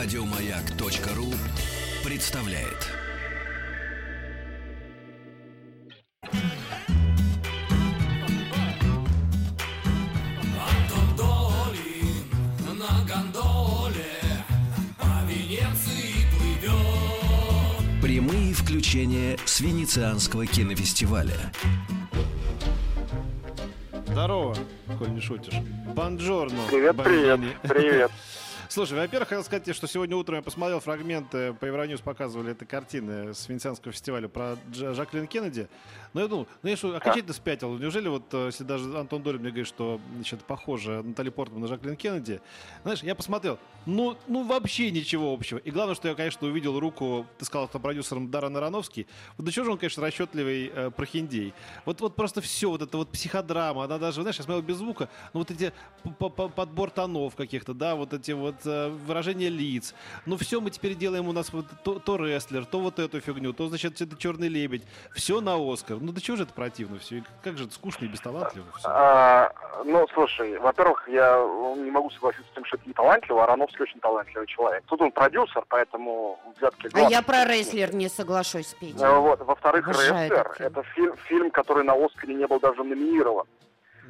Радиомаяк.ру представляет. Антон Долин на гондоле по Венеции плывет. Прямые включения с Венецианского кинофестиваля. Здорово, коль не шутишь. Бонжорно. Привет, привет, привет. Слушай, во-первых, хотел сказать тебе, что сегодня утром я посмотрел фрагменты, по Евроньюз показывали этой картины с Венецианского фестиваля про Дж- Жаклин Кеннеди. Но я думал, ну я что, окончательно спятил. Неужели вот, э, если даже Антон Долин мне говорит, что значит, похоже Натали Портман на Жаклин Кеннеди, знаешь, я посмотрел, ну, ну вообще ничего общего. И главное, что я, конечно, увидел руку, ты сказал, это продюсером Даррен Аронофский. Вот до чего же он, конечно, расчетливый э, прохиндей. Вот, вот просто все, вот это вот психодрама, она даже, знаешь, я смотрел без звука, но вот эти подбор тонов каких-то, да, вот эти вот э, выражения лиц. Ну все мы теперь делаем у нас вот то, то рестлер, то вот эту фигню, то, значит, это черный лебедь. Все на Оскар. Ну до чего же это противно все? Как же это скучно и бесталантливо все. А, ну, слушай, во-первых, я не могу согласиться с тем, что это не талантливо, а Ароновский очень талантливый человек. Тут он продюсер, поэтому взятки А я про рестлер не соглашусь, Петя. Э, Вот. Во-вторых, Обожаю «Рестлер» это фильм, фильм, который на Оскаре не был даже номинирован.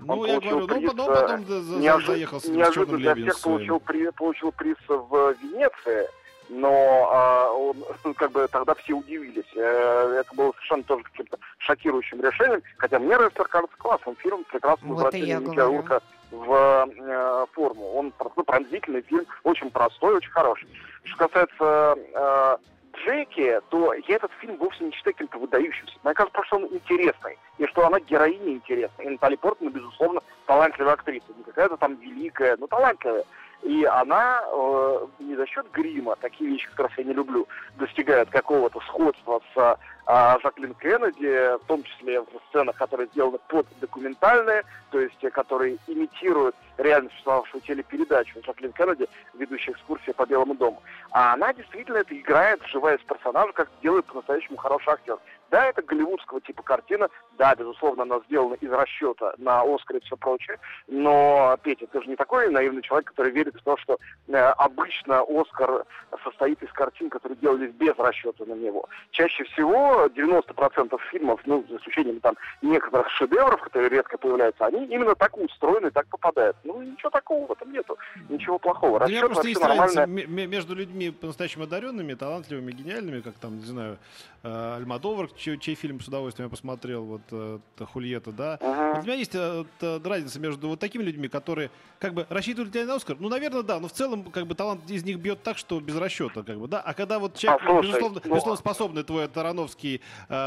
Ну, он я говорю, ну, приз, потом, э, потом Неожи- заехал с этим неожиданно для всех получил, при- получил приз в Венеции, но а, он, как бы тогда все удивились. Э, Это было совершенно тоже каким-то шокирующим решением, хотя мне «Рестлер» кажется классным фильмом, прекрасно Вот и я возвращение Микки в э, форму. Он просто пронзительный фильм, очень простой, очень хороший. Что касается э, Джеки, то я этот фильм вовсе не считаю каким-то выдающимся. Мне кажется, что он интересный, и что она героиня интересная. И Натали Портман, безусловно, талантливая актриса. Не какая-то там великая, но талантливая. И она э, не за счет грима, такие вещи как раз я не люблю, достигает какого-то сходства с а, Жаклин Кеннеди, в том числе в сценах, которые сделаны под документальные, то есть э, которые имитируют реально существовавшую телепередачу Жаклин Кеннеди, ведущая экскурсия по Белому дому. А она действительно это играет, вживаясь в персонажа, как делает по-настоящему хороший актер. Да, это голливудского типа картина, да, безусловно, она сделана из расчета на Оскар и все прочее, но, Петя, ты же не такой наивный человек, который верит в то, что э, обычно Оскар состоит из картин, которые делались без расчета на него. Чаще всего 90% фильмов, ну, за исключением там некоторых шедевров, которые редко появляются, они именно так устроены, так попадают. Ну, ничего такого в этом нету, ничего плохого. Да у меня Расчет просто есть нормальная. между людьми по-настоящему одаренными, талантливыми, гениальными, как там, не знаю, э, Альмадовар, чей, чей фильм с удовольствием я посмотрел, вот э, Хульета, да. Вот у меня есть э, разница между вот такими людьми, которые как бы рассчитывают на Оскар. Ну, наверное, да, но в целом как бы талант из них бьет так, что без расчета, как бы, да. А когда вот человек, А, слушай, безусловно, ну, безусловно способный твой Тарановский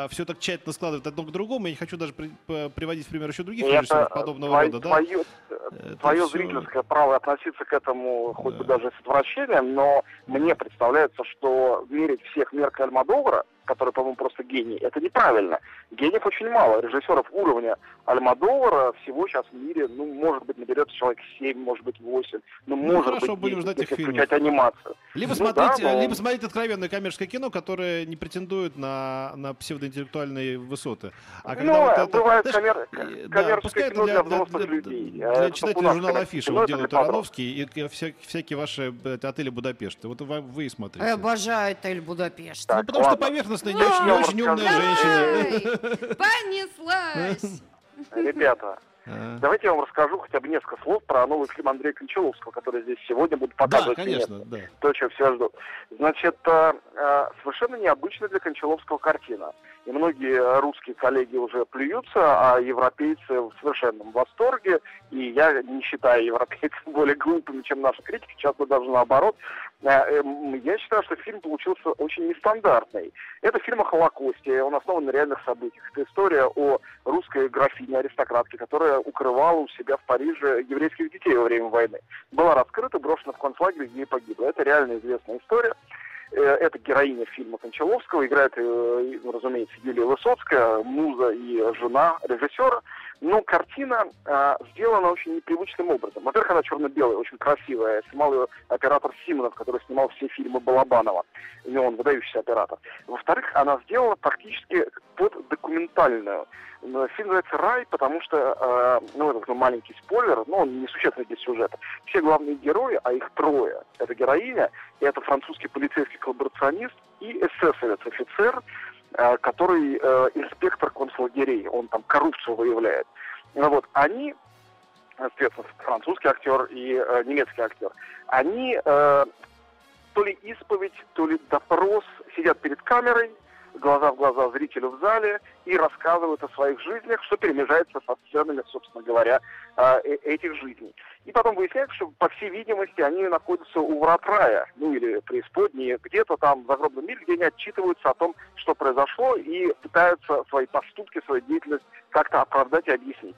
все так тщательно складывает одно к другому, я не хочу даже при- приводить в пример еще других И режиссеров это подобного твой- рода, да. твое, Это твое всё- зрительское право относиться к этому хоть бы Да. даже с отвращением, но мне представляется, что мерить всех меркой Альмадовара, который, по-моему, просто гений, это неправильно. Гениев очень мало. Режиссеров уровня Альмадовара всего сейчас в мире, ну, может быть, наберется человек 7, может быть, 8, ну, может хорошо, быть, будем 10, ждать если их фильмов. включать анимацию. Либо Ну смотреть, да, но- либо смотреть откровенное коммерческое кино, которое не претендует на, на псевдоинтеллектуальные высоты. А когда ну, вот это, бывает знаешь, коммер... э, да, коммерческое пускай это кино для, для, для, взрослых для- людей. для это читателей журнала Афиша вот делают для. Ароновский и вся- всякие ваши отели Будапешта. Вот вы, вы и смотрите. Я обожаю отель Будапешт. Ну, потому что ладно. Поверхностная, не очень, не очень умная женщина. Понеслась. Ребята, А. давайте я вам расскажу хотя бы несколько слов про новый фильм Андрея Кончаловского, который здесь сегодня будет Да, показывать. конечно, да. то, чего все ждут. Значит, э, э, совершенно необычная для Кончаловского картина. И многие русские коллеги уже плюются, а европейцы в совершенном восторге. И я не считаю европейцев более глупыми, чем наши критики, часто даже наоборот. Э, эм, Я считаю, что фильм получился очень нестандартный. Это фильм о Холокосте, он основан на реальных событиях. Это история о русской графине, аристократке, которая укрывала у себя в Париже еврейских детей во время войны. Была раскрыта, брошена в концлагерь, и погибла. Это реально известная история. Э, Это героиня фильма Кончаловского. Играет, э, ну, разумеется, Юлия Высоцкая, муза и жена режиссера. Но картина э, сделана очень непривычным образом. Во-первых, она черно-белая, очень красивая. Снимал ее оператор Симонов, который снимал все фильмы Балабанова. И он выдающийся оператор. Во-вторых, она сделана практически Но Фильм называется «Рай», потому что, э, ну, это ну, маленький спойлер, но он несущественный для сюжета. Все главные герои, а их трое, это героиня, и это французский полицейский коллаборационист и эсэсовец, офицер, э, который э, инспектор концлагерей, он там коррупцию выявляет. Ну, вот, они соответственно, французский актер и э, немецкий актер, они э, то ли исповедь, то ли допрос сидят перед камерой, глаза в глаза зрителю в зале и рассказывают о своих жизнях, что перемежается со сценами, собственно говоря, э, э, этих жизней. И потом выясняется, что, по всей видимости, они находятся у врат рая, ну или преисподней, где-то там в загробном мире, где они отчитываются о том, что произошло, и пытаются свои поступки, свою деятельность как-то оправдать и объяснить.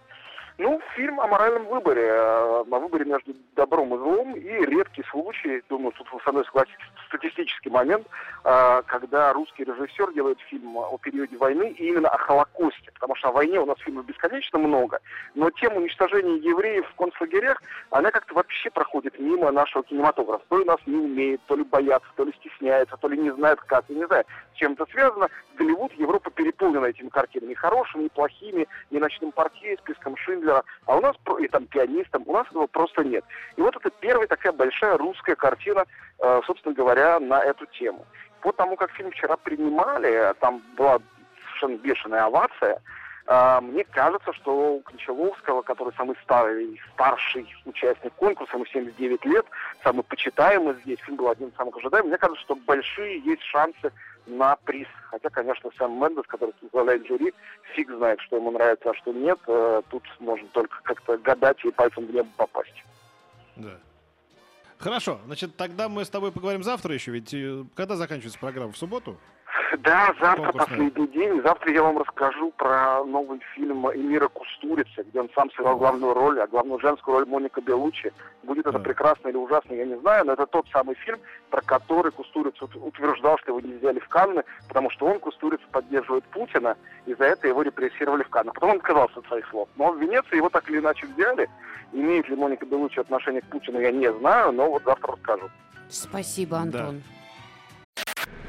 Ну, фильм о моральном выборе, э, о выборе между добром и злом, и редкий случай, думаю, тут вы со мной согласитесь, статистический момент, когда русский режиссер делает фильм о периоде войны и именно о Холокосте, потому что о войне у нас фильмов бесконечно много, но тема уничтожения евреев в концлагерях, она как-то вообще проходит мимо нашего кинематографа. То ли нас не умеет, то ли боятся, то ли стесняется, то ли не знает как, я не знаю, с чем это связано. Голливуд, Европа переполнена этими картинами, хорошими, плохими, и ночным портье, списком Шиндлера, а у нас, и там пианистом, у нас этого просто нет. И вот это первая такая большая русская картина, э, собственно говоря, на эту тему. По тому, как фильм вчера принимали, там была совершенно бешеная овация, э, мне кажется, что у Кончаловского, который самый старый, старший участник конкурса, ему 79 лет, самый почитаемый здесь, фильм был один из самых ожидаемых, мне кажется, что большие есть шансы на приз. Хотя, конечно, Сэм Мендес, который возглавляет жюри, фиг знает, что ему нравится, а что нет. Э, тут можно только как-то гадать и пальцем в небо попасть. Да. Хорошо, значит, тогда мы с тобой поговорим завтра еще, ведь э, когда заканчивается программа? В субботу? Да, завтра Конкурсная. последний день. Завтра я вам расскажу про новый фильм Эмира Кустурицы, где он сам сыграл главную роль, а главную женскую роль Моника Белучи. Будет это Да. прекрасно или ужасно, я не знаю, но это тот самый фильм, про который Кустурица ут- утверждал, что его не взяли в Канны, потому что он, Кустурица, поддерживает Путина, и за это его репрессировали в Канны. Потом он отказался от своих слов. Но в Венеции его так или иначе взяли. Имеет ли Моника Белучи отношение к Путину, я не знаю, но вот завтра расскажу. Спасибо, Антон.